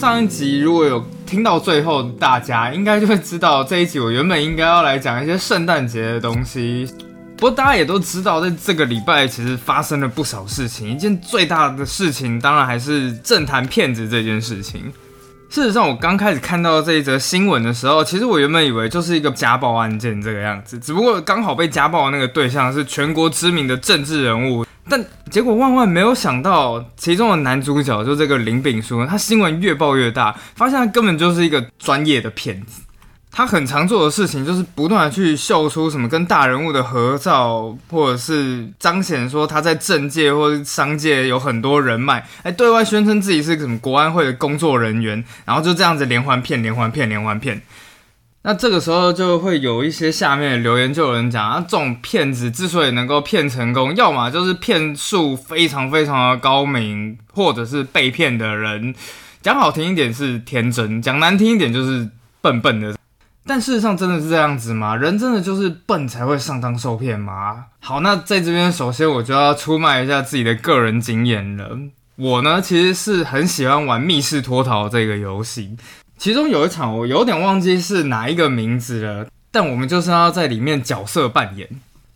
上一集如果有听到最后，大家应该就会知道这一集我原本应该要来讲一些圣诞节的东西。不过大家也都知道，在这个礼拜其实发生了不少事情。一件最大的事情，当然还是政坛骗子这件事情。事实上，我刚开始看到这一则新闻的时候，其实我原本以为就是一个家暴案件这个样子，只不过刚好被家暴的那个对象是全国知名的政治人物。但结果万万没有想到，其中的男主角就这个林炳书，他新闻越爆越大，发现他根本就是一个专业的骗子。他很常做的事情就是不断的去秀出什么跟大人物的合照，或者是彰显说他在政界或者商界有很多人脉，哎，对外宣称自己是什么国安会的工作人员，然后就这样子连环骗、连环骗、连环骗。那这个时候就会有一些下面留言，就有人讲啊，这种骗子之所以能够骗成功，要么就是骗术非常非常的高明，或者是被骗的人，讲好听一点是天真，讲难听一点就是笨笨的。但事实上真的是这样子吗？人真的就是笨才会上当受骗吗？好，那在这边首先我就要出卖一下自己的个人经验了。我呢其实是很喜欢玩密室脱逃这个游戏。其中有一场，我有点忘记是哪一个名字了，但我们就是要在里面角色扮演。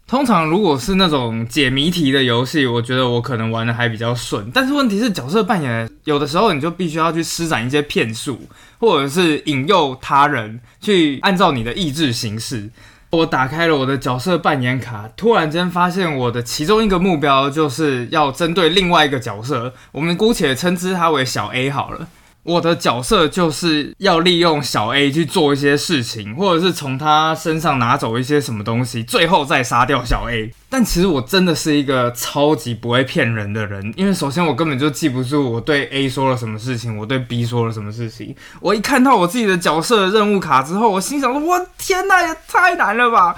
通常如果是那种解谜题的游戏，我觉得我可能玩的还比较顺。但是问题是角色扮演，有的时候你就必须要去施展一些骗术，或者是引诱他人去按照你的意志行事。我打开了我的角色扮演卡，突然间发现我的其中一个目标就是要针对另外一个角色，我们姑且称之他为小 A 好了。我的角色就是要利用小 A 去做一些事情，或者是从他身上拿走一些什么东西，最后再杀掉小 A。但其实我真的是一个超级不会骗人的人，因为首先我根本就记不住我对 A 说了什么事情，我对 B 说了什么事情。我一看到我自己的角色任务卡之后，我心想说：我天哪，也太难了吧！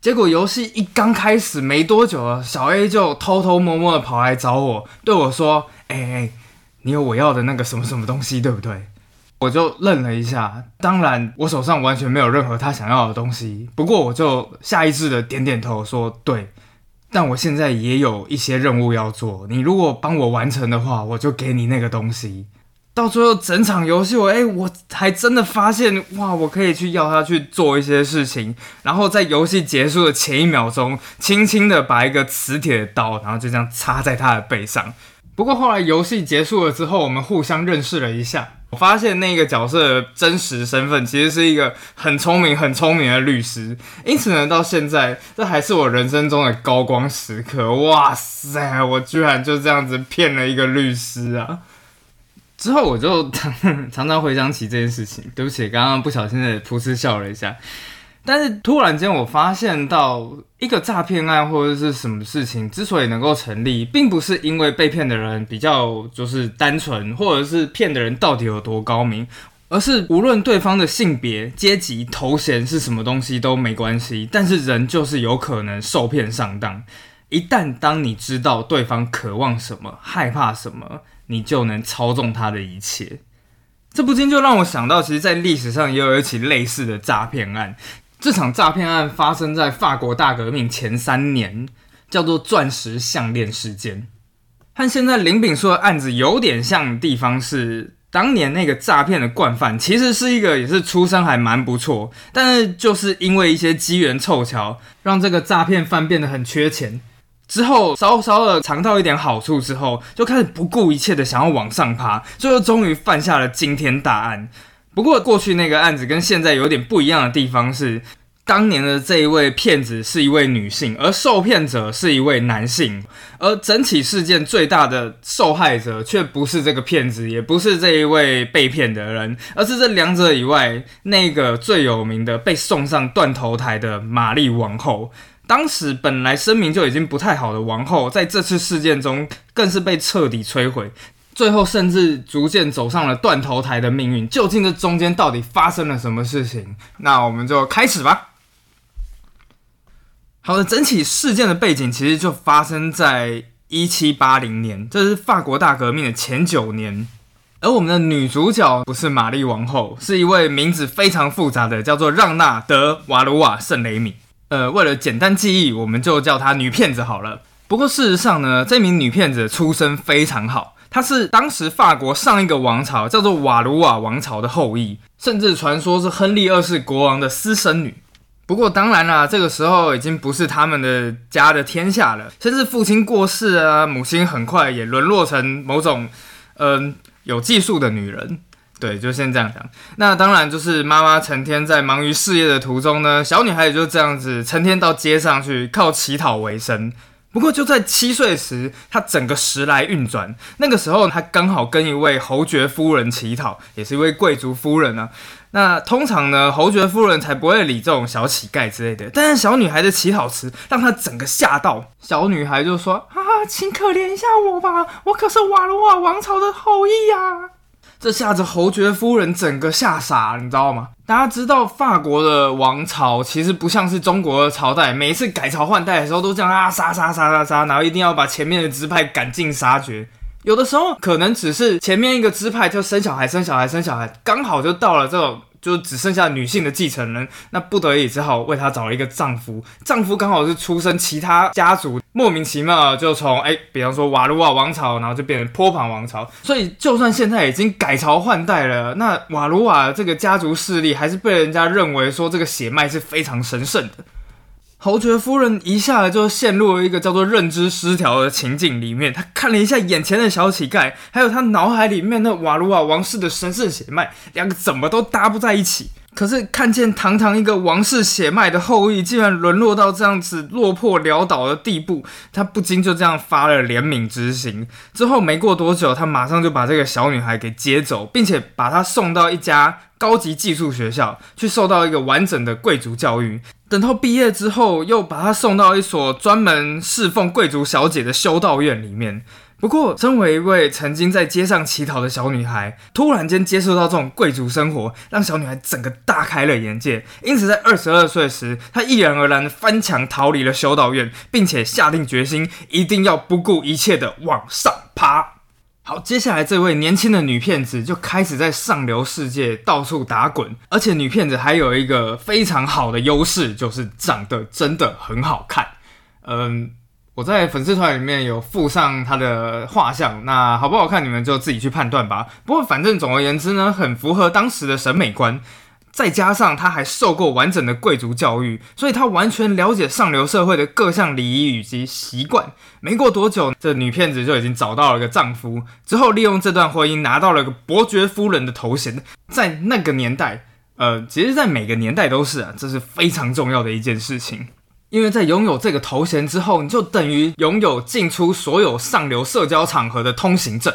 结果游戏一刚开始没多久，小 A 就偷偷摸摸的跑来找我，对我说：哎哎。你有我要的那个什么什么东西，对不对？我就愣了一下。当然，我手上完全没有任何他想要的东西。不过，我就下意识的点点头，说：“对。”但我现在也有一些任务要做。你如果帮我完成的话，我就给你那个东西。到最后，整场游戏，我哎，我还真的发现，哇，我可以去要他去做一些事情。然后在游戏结束的前一秒钟，轻轻的把一个磁铁的刀，然后就这样插在他的背上。不过后来游戏结束了之后，我们互相认识了一下。我发现那个角色的真实身份其实是一个很聪明、很聪明的律师。因此呢，到现在这还是我人生中的高光时刻。哇塞，我居然就这样子骗了一个律师啊！之后我就常常回想起这件事情。对不起，刚刚不小心的噗嗤笑了一下。但是突然间，我发现到一个诈骗案或者是什么事情之所以能够成立，并不是因为被骗的人比较就是单纯，或者是骗的人到底有多高明，而是无论对方的性别、阶级、头衔是什么东西都没关系，但是人就是有可能受骗上当。一旦当你知道对方渴望什么、害怕什么，你就能操纵他的一切。这不禁就让我想到，其实，在历史上也有一起类似的诈骗案。这场诈骗案发生在法国大革命前三年，叫做“钻石项链事件”。和现在林炳书的案子有点像的地方是，当年那个诈骗的惯犯其实是一个也是出身还蛮不错，但是就是因为一些机缘凑巧，让这个诈骗犯变得很缺钱。之后稍稍的尝到一点好处之后，就开始不顾一切的想要往上爬，最后终于犯下了惊天大案。不过，过去那个案子跟现在有点不一样的地方是，当年的这一位骗子是一位女性，而受骗者是一位男性，而整起事件最大的受害者却不是这个骗子，也不是这一位被骗的人，而是这两者以外那个最有名的被送上断头台的玛丽王后。当时本来声名就已经不太好的王后，在这次事件中更是被彻底摧毁。最后，甚至逐渐走上了断头台的命运。究竟这中间到底发生了什么事情？那我们就开始吧。好的，整起事件的背景其实就发生在一七八零年，这是法国大革命的前九年。而我们的女主角不是玛丽王后，是一位名字非常复杂的，叫做让娜德瓦鲁瓦圣雷米。呃，为了简单记忆，我们就叫她女骗子好了。不过事实上呢，这名女骗子出身非常好。她是当时法国上一个王朝叫做瓦卢瓦王朝的后裔，甚至传说是亨利二世国王的私生女。不过当然啦，这个时候已经不是他们的家的天下了，甚至父亲过世啊，母亲很快也沦落成某种嗯有技术的女人。对，就先这样讲。那当然就是妈妈成天在忙于事业的途中呢，小女孩也就这样子成天到街上去靠乞讨为生。不过就在七岁时，她整个时来运转。那个时候，她刚好跟一位侯爵夫人乞讨，也是一位贵族夫人啊。那通常呢，侯爵夫人才不会理这种小乞丐之类的。但是小女孩的乞讨词让她整个吓到。小女孩就说：“啊，请可怜一下我吧，我可是瓦罗瓦王朝的后裔呀。”这下子侯爵夫人整个吓傻，你知道吗？大家知道法国的王朝其实不像是中国的朝代，每一次改朝换代的时候都这样啊杀杀杀杀杀，然后一定要把前面的支派赶尽杀绝。有的时候可能只是前面一个支派就生小孩生小孩生小孩，刚好就到了这种。就只剩下女性的继承人，那不得已只好为她找了一个丈夫。丈夫刚好是出身其他家族，莫名其妙就从哎，比方说瓦卢瓦王朝，然后就变成波旁王朝。所以就算现在已经改朝换代了，那瓦卢瓦这个家族势力还是被人家认为说这个血脉是非常神圣的。侯爵夫人一下子就陷入了一个叫做认知失调的情境里面。她看了一下眼前的小乞丐，还有她脑海里面那瓦卢瓦王室的神圣血脉，两个怎么都搭不在一起。可是看见堂堂一个王室血脉的后裔，竟然沦落到这样子落魄潦倒的地步，他不禁就这样发了怜悯之心。之后没过多久，他马上就把这个小女孩给接走，并且把她送到一家高级寄宿学校，去受到一个完整的贵族教育。等到毕业之后，又把她送到一所专门侍奉贵族小姐的修道院里面。不过，身为一位曾经在街上乞讨的小女孩，突然间接触到这种贵族生活，让小女孩整个大开了眼界。因此，在二十二岁时，她毅然而然翻墙逃离了修道院，并且下定决心，一定要不顾一切的往上爬。好，接下来这位年轻的女骗子就开始在上流世界到处打滚，而且女骗子还有一个非常好的优势，就是长得真的很好看。嗯，我在粉丝团里面有附上她的画像，那好不好看你们就自己去判断吧。不过反正总而言之呢，很符合当时的审美观。再加上他还受过完整的贵族教育，所以他完全了解上流社会的各项礼仪以及习惯。没过多久，这女骗子就已经找到了个丈夫，之后利用这段婚姻拿到了个伯爵夫人的头衔。在那个年代，呃，其实，在每个年代都是啊，这是非常重要的一件事情，因为在拥有这个头衔之后，你就等于拥有进出所有上流社交场合的通行证。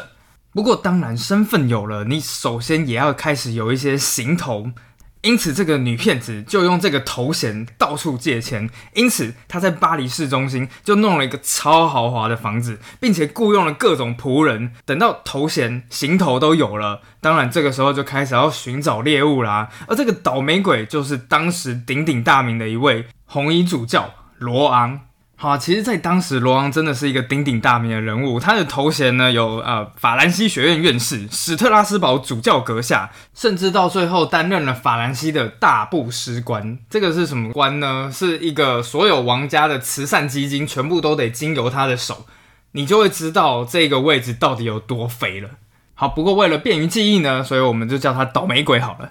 不过，当然，身份有了，你首先也要开始有一些行头。因此，这个女骗子就用这个头衔到处借钱。因此，她在巴黎市中心就弄了一个超豪华的房子，并且雇佣了各种仆人。等到头衔、行头都有了，当然这个时候就开始要寻找猎物啦。而这个倒霉鬼就是当时鼎鼎大名的一位红衣主教罗昂。好，其实，在当时，罗昂真的是一个鼎鼎大名的人物。他的头衔呢，有呃法兰西学院院士、史特拉斯堡主教阁下，甚至到最后担任了法兰西的大布施官。这个是什么官呢？是一个所有王家的慈善基金全部都得经由他的手，你就会知道这个位置到底有多肥了。好，不过为了便于记忆呢，所以我们就叫他倒霉鬼好了。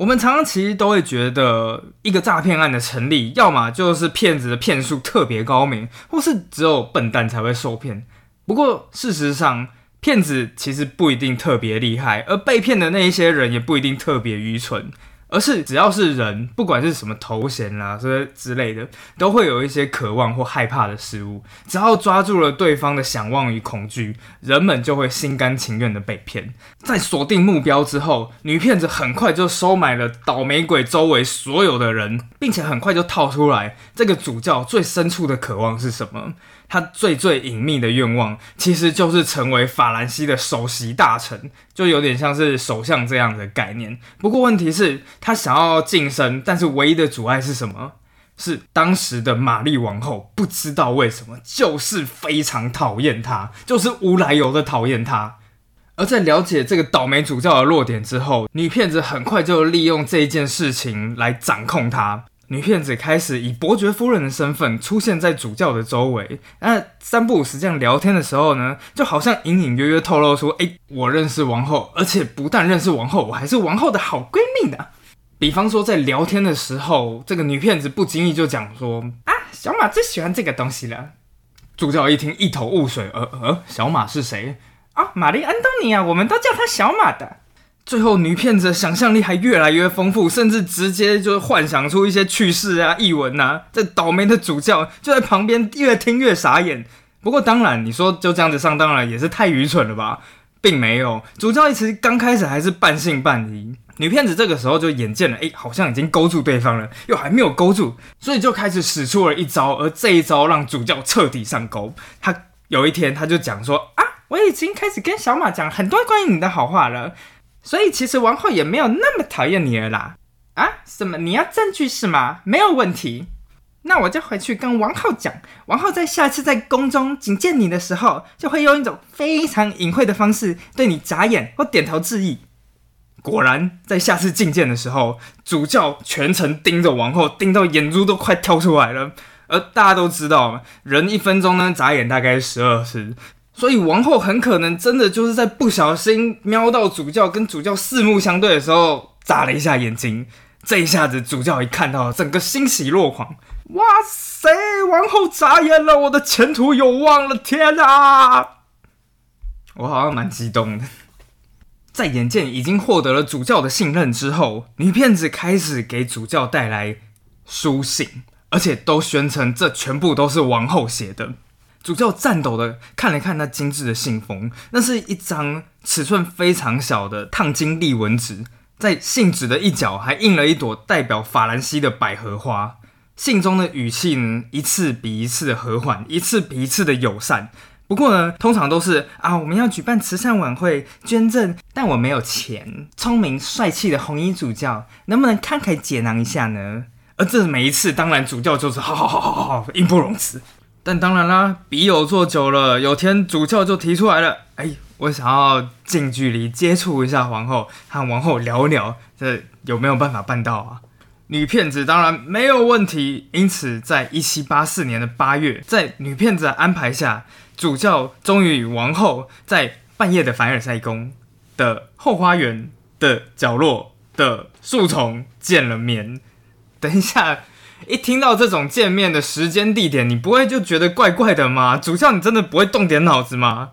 我们常常其实都会觉得，一个诈骗案的成立，要么就是骗子的骗术特别高明，或是只有笨蛋才会受骗。不过事实上，骗子其实不一定特别厉害，而被骗的那一些人也不一定特别愚蠢。而是只要是人，不管是什么头衔啦，这些之类的，都会有一些渴望或害怕的事物。只要抓住了对方的想望与恐惧，人们就会心甘情愿的被骗。在锁定目标之后，女骗子很快就收买了倒霉鬼周围所有的人，并且很快就套出来这个主教最深处的渴望是什么。他最最隐秘的愿望，其实就是成为法兰西的首席大臣，就有点像是首相这样的概念。不过问题是，他想要晋升，但是唯一的阻碍是什么？是当时的玛丽王后，不知道为什么，就是非常讨厌他，就是无来由的讨厌他。而在了解这个倒霉主教的弱点之后，女骗子很快就利用这一件事情来掌控他。女骗子开始以伯爵夫人的身份出现在主教的周围。那三不五时这样聊天的时候呢，就好像隐隐约约透露出：哎，我认识王后，而且不但认识王后，我还是王后的好闺蜜呢。比方说，在聊天的时候，这个女骗子不经意就讲说：啊，小马最喜欢这个东西了。主教一听一头雾水，呃呃，小马是谁？啊，玛丽安东尼啊，我们都叫她小马的。最后，女骗子的想象力还越来越丰富，甚至直接就幻想出一些趣事啊、译文呐。这倒霉的主教就在旁边越听越傻眼。不过，当然，你说就这样子上当了，也是太愚蠢了吧？并没有，主教一直刚开始还是半信半疑。女骗子这个时候就眼见了，哎，好像已经勾住对方了，又还没有勾住，所以就开始使出了一招。而这一招让主教彻底上钩。他有一天他就讲说：啊，我已经开始跟小马讲很多关于你的好话了。所以其实王后也没有那么讨厌你了啦，啊？什么？你要证据是吗？没有问题，那我就回去跟王后讲。王后在下次在宫中觐见你的时候，就会用一种非常隐晦的方式对你眨眼或点头致意。果然，在下次觐见的时候，主教全程盯着王后，盯到眼珠都快跳出来了。而大家都知道，人一分钟呢眨眼大概十二次。所以王后很可能真的就是在不小心瞄到主教跟主教四目相对的时候眨了一下眼睛，这一下子主教一看到，整个欣喜若狂，哇塞，王后眨眼了，我的前途有望了，天啊！我好像蛮激动的。在眼见已经获得了主教的信任之后，女骗子开始给主教带来书信，而且都宣称这全部都是王后写的。主教颤抖的看了看那精致的信封，那是一张尺寸非常小的烫金立纹纸，在信纸的一角还印了一朵代表法兰西的百合花。信中的语气呢，一次比一次的和缓，一次比一次的友善。不过呢，通常都是啊，我们要举办慈善晚会捐赠，但我没有钱。聪明帅气的红衣主教，能不能慷慨解囊一下呢？而这每一次，当然主教就是好好好好好，义不容辞。但当然啦，笔友做久了，有天主教就提出来了，哎，我想要近距离接触一下皇后，和皇后聊聊，这有没有办法办到啊？女骗子当然没有问题，因此在一七八四年的八月，在女骗子的安排下，主教终于与王后在半夜的凡尔赛宫的后花园的角落的树丛见了面。等一下。一听到这种见面的时间地点，你不会就觉得怪怪的吗？主教，你真的不会动点脑子吗？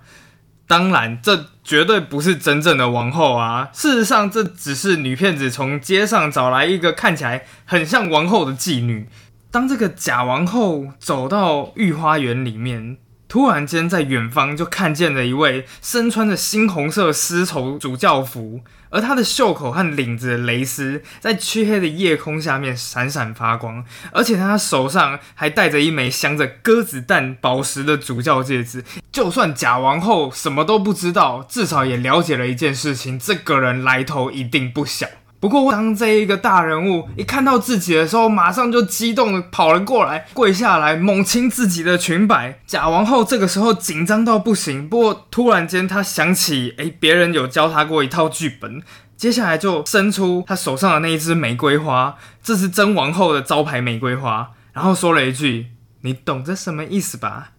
当然，这绝对不是真正的王后啊！事实上，这只是女骗子从街上找来一个看起来很像王后的妓女。当这个假王后走到御花园里面。突然间，在远方就看见了一位身穿着猩红色丝绸主教服，而他的袖口和领子的蕾丝在漆黑的夜空下面闪闪发光，而且他手上还戴着一枚镶着鸽子蛋宝石的主教戒指。就算假王后什么都不知道，至少也了解了一件事情：这个人来头一定不小。不过，当这一个大人物一看到自己的时候，马上就激动的跑了过来，跪下来猛亲自己的裙摆。假王后这个时候紧张到不行，不过突然间她想起，哎，别人有教她过一套剧本，接下来就伸出她手上的那一支玫瑰花，这是真王后的招牌玫瑰花，然后说了一句：“你懂这什么意思吧？”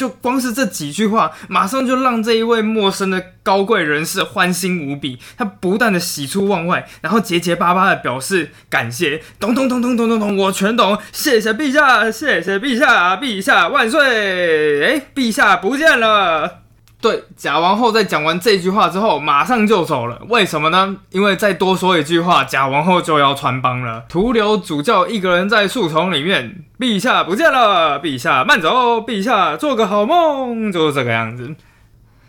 就光是这几句话，马上就让这一位陌生的高贵人士欢欣无比。他不断的喜出望外，然后结结巴巴的表示感谢。咚咚咚咚咚咚咚，我全懂。谢谢陛下，谢谢陛下，陛下万岁！哎，陛下不见了。对，假王后在讲完这句话之后，马上就走了。为什么呢？因为再多说一句话，假王后就要穿帮了，徒留主教一个人在树丛里面。陛下不见了，陛下慢走，陛下做个好梦，就是这个样子。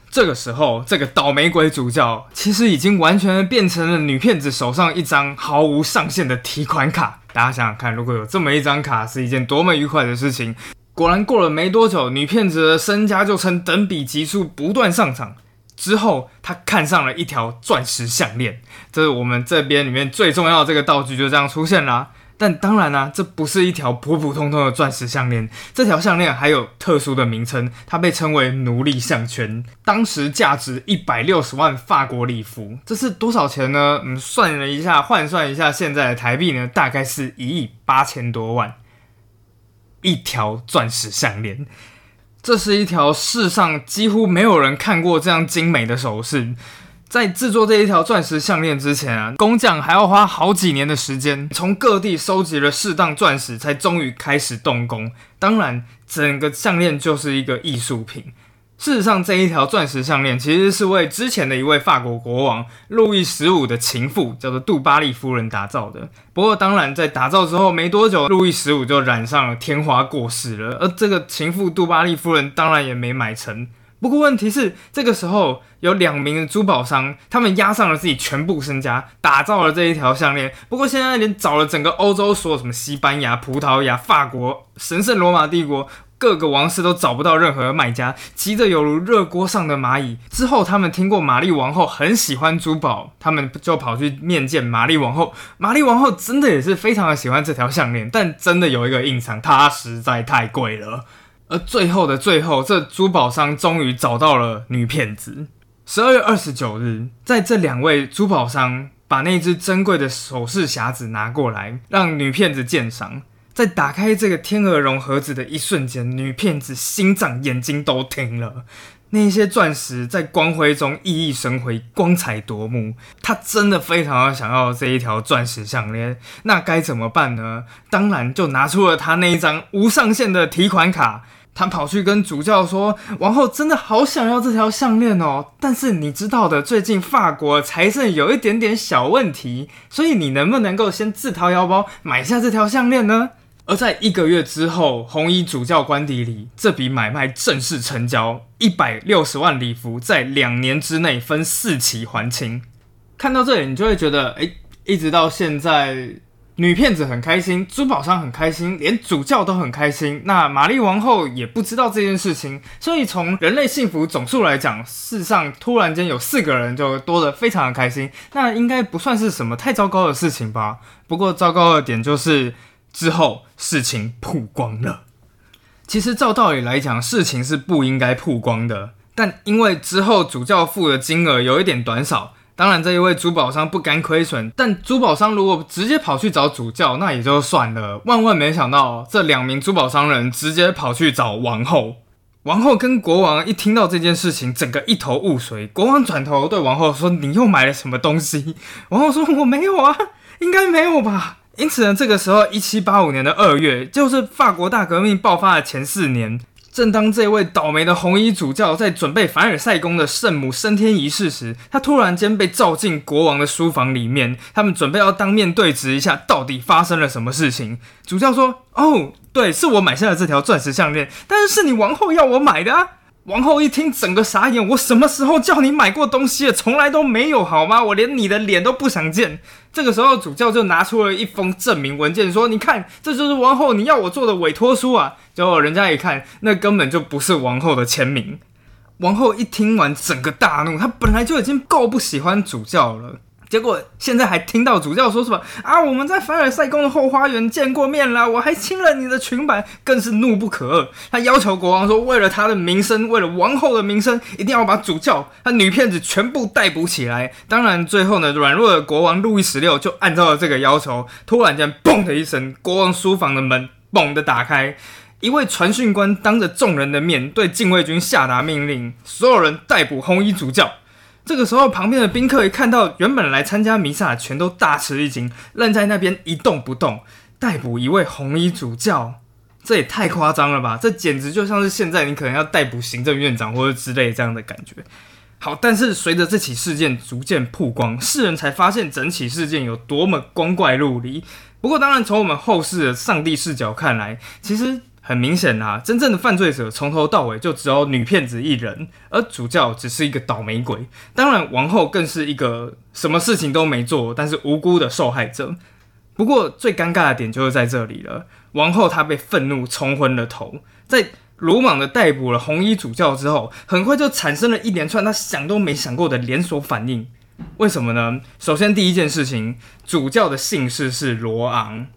这个时候，这个倒霉鬼主教其实已经完全变成了女骗子手上一张毫无上限的提款卡。大家想想看，如果有这么一张卡，是一件多么愉快的事情。果然过了没多久，女骗子的身家就呈等比级数不断上涨。之后，她看上了一条钻石项链，这是我们这边里面最重要的这个道具，就这样出现了。但当然啦，这不是一条普普通通的钻石项链，这条项链还有特殊的名称，它被称为奴隶项圈，当时价值一百六十万法国里弗，这是多少钱呢？嗯，算了一下，换算一下现在的台币呢，大概是一亿八千多万，一条钻石项链，这是一条世上几乎没有人看过这样精美的首饰。在制作这一条钻石项链之前啊，工匠还要花好几年的时间，从各地收集了适当钻石，才终于开始动工。当然，整个项链就是一个艺术品。事实上，这一条钻石项链其实是为之前的一位法国国王路易十五的情妇，叫做杜巴利夫人打造的。不过，当然在打造之后没多久，路易十五就染上了天花过世了，而这个情妇杜巴利夫人当然也没买成。不过问题是，这个时候有两名的珠宝商，他们押上了自己全部身家，打造了这一条项链。不过现在连找了整个欧洲所有什么西班牙、葡萄牙、法国、神圣罗马帝国各个王室都找不到任何卖家，急得犹如热锅上的蚂蚁。之后他们听过玛丽王后很喜欢珠宝，他们就跑去面见玛丽王后。玛丽王后真的也是非常的喜欢这条项链，但真的有一个印象，它实在太贵了。而最后的最后，这珠宝商终于找到了女骗子。十二月二十九日，在这两位珠宝商把那只珍贵的首饰匣子拿过来，让女骗子鉴赏。在打开这个天鹅绒盒子的一瞬间，女骗子心脏、眼睛都停了。那些钻石在光辉中熠熠生辉，光彩夺目。她真的非常想要这一条钻石项链，那该怎么办呢？当然，就拿出了她那一张无上限的提款卡。她跑去跟主教说：“王后真的好想要这条项链哦，但是你知道的，最近法国财政有一点点小问题，所以你能不能够先自掏腰包买下这条项链呢？”而在一个月之后，红衣主教官邸里，这笔买卖正式成交，一百六十万礼服在两年之内分四期还清。看到这里，你就会觉得，哎，一直到现在。女骗子很开心，珠宝商很开心，连主教都很开心。那玛丽王后也不知道这件事情，所以从人类幸福总数来讲，世上突然间有四个人就多得非常的开心，那应该不算是什么太糟糕的事情吧？不过糟糕的点就是之后事情曝光了。其实照道理来讲，事情是不应该曝光的，但因为之后主教付的金额有一点短少。当然，这一位珠宝商不甘亏损，但珠宝商如果直接跑去找主教，那也就算了。万万没想到，这两名珠宝商人直接跑去找王后。王后跟国王一听到这件事情，整个一头雾水。国王转头对王后说：“你又买了什么东西？”王后说：“我没有啊，应该没有吧。”因此呢，这个时候，一七八五年的二月，就是法国大革命爆发的前四年。正当这位倒霉的红衣主教在准备凡尔赛宫的圣母升天仪式时，他突然间被召进国王的书房里面。他们准备要当面对质一下，到底发生了什么事情。主教说：“哦，对，是我买下了这条钻石项链，但是是你王后要我买的啊。”王后一听，整个傻眼。我什么时候叫你买过东西？从来都没有，好吗？我连你的脸都不想见。这个时候，主教就拿出了一封证明文件，说：“你看，这就是王后你要我做的委托书啊。”结果人家一看，那根本就不是王后的签名。王后一听完，整个大怒。她本来就已经够不喜欢主教了。结果现在还听到主教说什么啊？我们在凡尔赛宫的后花园见过面了，我还亲了你的裙摆，更是怒不可遏。他要求国王说，为了他的名声，为了王后的名声，一定要把主教和女骗子全部逮捕起来。当然，最后呢，软弱的国王路易十六就按照了这个要求。突然间，嘣的一声，国王书房的门嘣的打开，一位传讯官当着众人的面对禁卫军下达命令，所有人逮捕红衣主教。这个时候，旁边的宾客一看到原本来参加弥撒，全都大吃一惊，愣在那边一动不动。逮捕一位红衣主教，这也太夸张了吧！这简直就像是现在你可能要逮捕行政院长或者之类这样的感觉。好，但是随着这起事件逐渐曝光，世人才发现整起事件有多么光怪陆离。不过，当然从我们后世的上帝视角看来，其实。很明显啊，真正的犯罪者从头到尾就只有女骗子一人，而主教只是一个倒霉鬼。当然，王后更是一个什么事情都没做，但是无辜的受害者。不过，最尴尬的点就是在这里了。王后她被愤怒冲昏了头，在鲁莽的逮捕了红衣主教之后，很快就产生了一连串她想都没想过的连锁反应。为什么呢？首先，第一件事情，主教的姓氏是罗昂。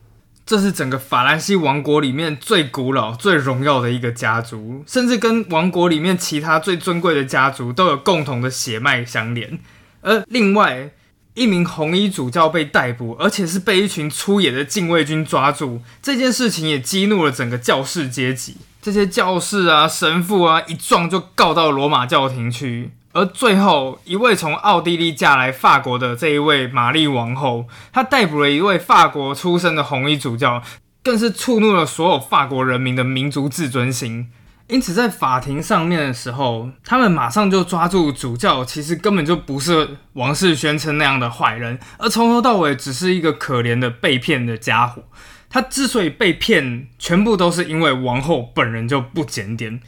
这是整个法兰西王国里面最古老、最荣耀的一个家族，甚至跟王国里面其他最尊贵的家族都有共同的血脉相连。而另外一名红衣主教被逮捕，而且是被一群粗野的禁卫军抓住，这件事情也激怒了整个教士阶级。这些教士啊、神父啊，一撞就告到罗马教廷去。而最后一位从奥地利嫁来法国的这一位玛丽王后，她逮捕了一位法国出身的红衣主教，更是触怒了所有法国人民的民族自尊心。因此，在法庭上面的时候，他们马上就抓住主教，其实根本就不是王室宣称那样的坏人，而从头到尾只是一个可怜的被骗的家伙。他之所以被骗，全部都是因为王后本人就不检点。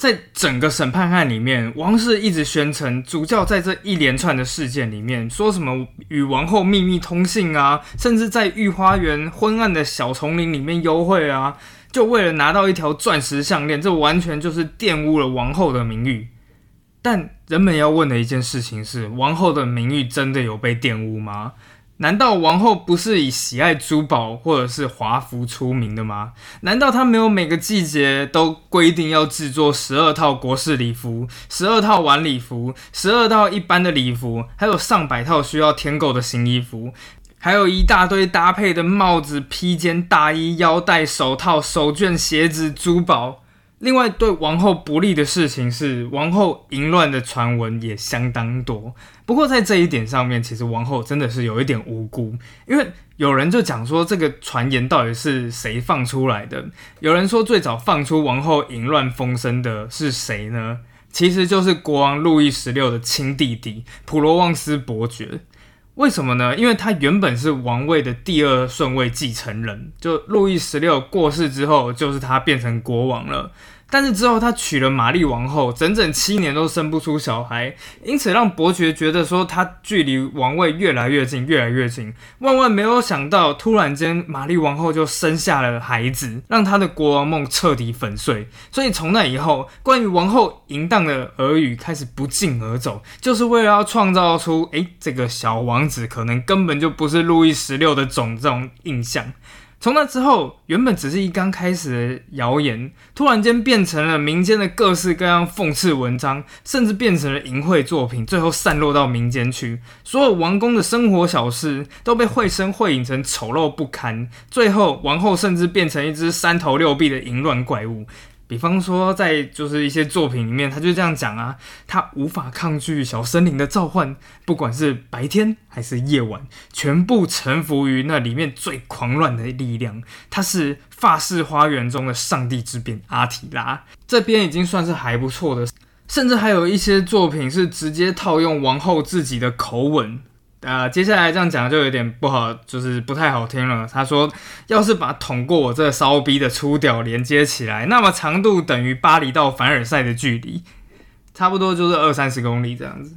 在整个审判案里面，王室一直宣称主教在这一连串的事件里面，说什么与王后秘密通信啊，甚至在御花园昏暗的小丛林里面幽会啊，就为了拿到一条钻石项链，这完全就是玷污了王后的名誉。但人们要问的一件事情是，王后的名誉真的有被玷污吗？难道王后不是以喜爱珠宝或者是华服出名的吗？难道她没有每个季节都规定要制作十二套国事礼服、十二套晚礼服、十二套一般的礼服，还有上百套需要添购的新衣服，还有一大堆搭配的帽子、披肩、大衣、腰带、手套、手绢、鞋子、珠宝？另外，对王后不利的事情是，王后淫乱的传闻也相当多。不过，在这一点上面，其实王后真的是有一点无辜，因为有人就讲说，这个传言到底是谁放出来的？有人说，最早放出王后淫乱风声的是谁呢？其实就是国王路易十六的亲弟弟普罗旺斯伯爵。为什么呢？因为他原本是王位的第二顺位继承人，就路易十六过世之后，就是他变成国王了。但是之后他娶了玛丽王后，整整七年都生不出小孩，因此让伯爵觉得说他距离王位越来越近，越来越近。万万没有想到，突然间玛丽王后就生下了孩子，让他的国王梦彻底粉碎。所以从那以后，关于王后淫荡的耳语开始不胫而走，就是为了要创造出诶这个小王子可能根本就不是路易十六的种这种印象。从那之后，原本只是一刚开始的谣言，突然间变成了民间的各式各样讽刺文章，甚至变成了淫秽作品，最后散落到民间去。所有王宫的生活小事都被绘声绘影成丑陋不堪，最后王后甚至变成一只三头六臂的淫乱怪物。比方说，在就是一些作品里面，他就这样讲啊，他无法抗拒小森林的召唤，不管是白天还是夜晚，全部臣服于那里面最狂乱的力量。他是法式花园中的上帝之鞭阿提拉，这边已经算是还不错的，甚至还有一些作品是直接套用王后自己的口吻。啊，接下来这样讲就有点不好，就是不太好听了。他说，要是把捅过我这骚逼的粗屌连接起来，那么长度等于巴黎到凡尔赛的距离，差不多就是二三十公里这样子。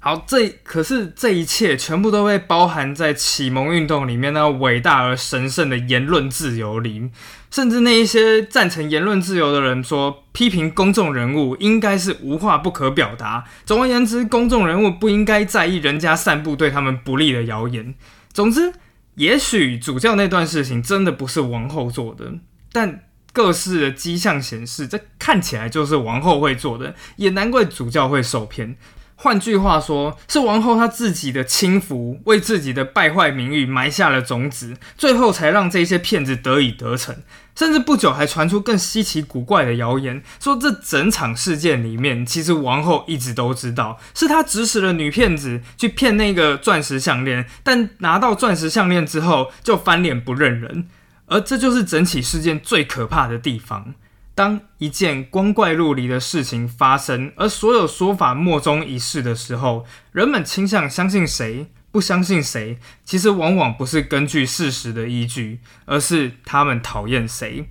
好，这可是这一切全部都被包含在启蒙运动里面那伟大而神圣的言论自由里。甚至那一些赞成言论自由的人说，批评公众人物应该是无话不可表达。总而言之，公众人物不应该在意人家散布对他们不利的谣言。总之，也许主教那段事情真的不是王后做的，但各式的迹象显示，这看起来就是王后会做的，也难怪主教会受骗。换句话说，是王后她自己的轻浮，为自己的败坏名誉埋下了种子，最后才让这些骗子得以得逞。甚至不久还传出更稀奇古怪的谣言，说这整场事件里面，其实王后一直都知道，是她指使了女骗子去骗那个钻石项链，但拿到钻石项链之后就翻脸不认人。而这就是整起事件最可怕的地方。当一件光怪陆离的事情发生，而所有说法莫衷一是的时候，人们倾向相信谁，不相信谁，其实往往不是根据事实的依据，而是他们讨厌谁。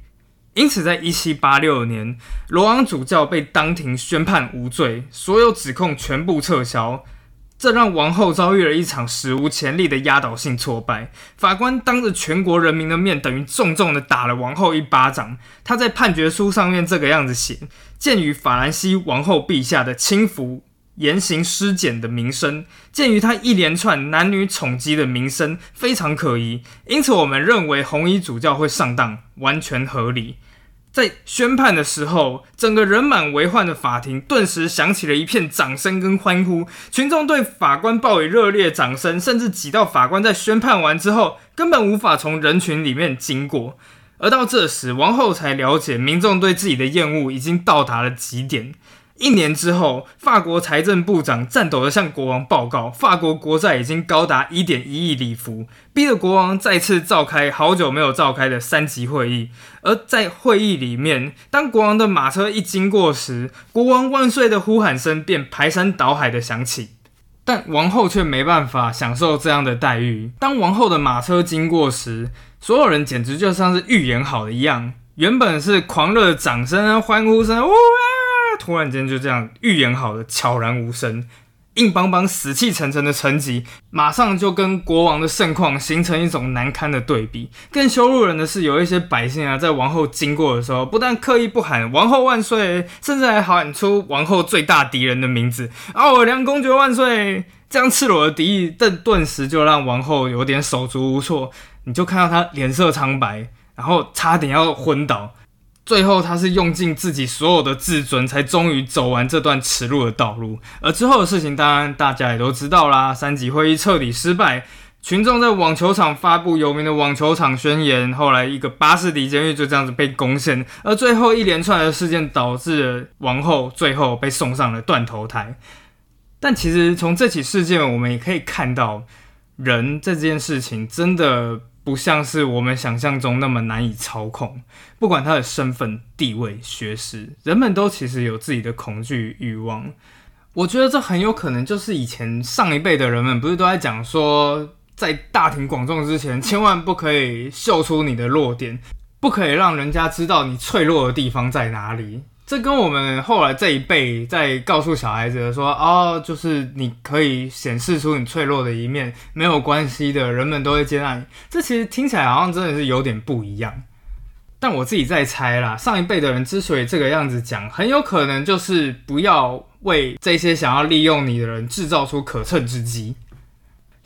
因此，在一七八六年，罗昂主教被当庭宣判无罪，所有指控全部撤销。这让王后遭遇了一场史无前例的压倒性挫败。法官当着全国人民的面，等于重重的打了王后一巴掌。他在判决书上面这个样子写：鉴于法兰西王后陛下的轻浮言行失检的名声。鉴于他一连串男女宠姬的名声非常可疑，因此我们认为红衣主教会上当，完全合理。在宣判的时候，整个人满为患的法庭顿时响起了一片掌声跟欢呼，群众对法官报以热烈掌声，甚至挤到法官在宣判完之后根本无法从人群里面经过。而到这时，王后才了解民众对自己的厌恶已经到达了极点。一年之后，法国财政部长颤抖地向国王报告，法国国债已经高达一点一亿里弗，逼得国王再次召开好久没有召开的三级会议。而在会议里面，当国王的马车一经过时，国王万岁的呼喊声便排山倒海的响起。但王后却没办法享受这样的待遇。当王后的马车经过时，所有人简直就像是预言好的一样，原本是狂热的掌声、欢呼声，哇！突然间就这样预言好的悄然无声，硬邦邦、死气沉沉的成绩，马上就跟国王的盛况形成一种难堪的对比。更羞辱人的是，有一些百姓啊，在王后经过的时候，不但刻意不喊“王后万岁”，甚至还喊出王后最大敌人的名字“奥尔良公爵万岁”。这样赤裸的敌意，但顿时就让王后有点手足无措。你就看到她脸色苍白，然后差点要昏倒。最后，他是用尽自己所有的自尊，才终于走完这段耻辱的道路。而之后的事情，当然大家也都知道啦。三级会议彻底失败，群众在网球场发布有名的网球场宣言。后来，一个巴士底监狱就这样子被攻陷。而最后一连串的事件，导致王后最后被送上了断头台。但其实从这起事件，我们也可以看到，人这件事情真的。不像是我们想象中那么难以操控。不管他的身份、地位、学识，人们都其实有自己的恐惧欲望。我觉得这很有可能就是以前上一辈的人们不是都在讲说，在大庭广众之前，千万不可以秀出你的弱点，不可以让人家知道你脆弱的地方在哪里。这跟我们后来这一辈在告诉小孩子说：“哦，就是你可以显示出你脆弱的一面，没有关系的，人们都会接纳你。”这其实听起来好像真的是有点不一样。但我自己在猜啦，上一辈的人之所以这个样子讲，很有可能就是不要为这些想要利用你的人制造出可乘之机。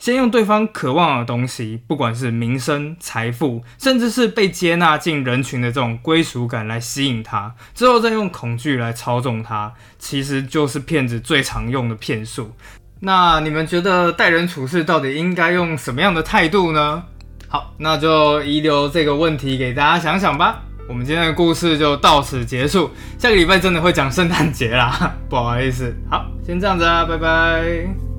先用对方渴望的东西，不管是名声、财富，甚至是被接纳进人群的这种归属感来吸引他，之后再用恐惧来操纵他，其实就是骗子最常用的骗术。那你们觉得待人处事到底应该用什么样的态度呢？好，那就遗留这个问题给大家想想吧。我们今天的故事就到此结束，下个礼拜真的会讲圣诞节啦，不好意思。好，先这样子啊，拜拜。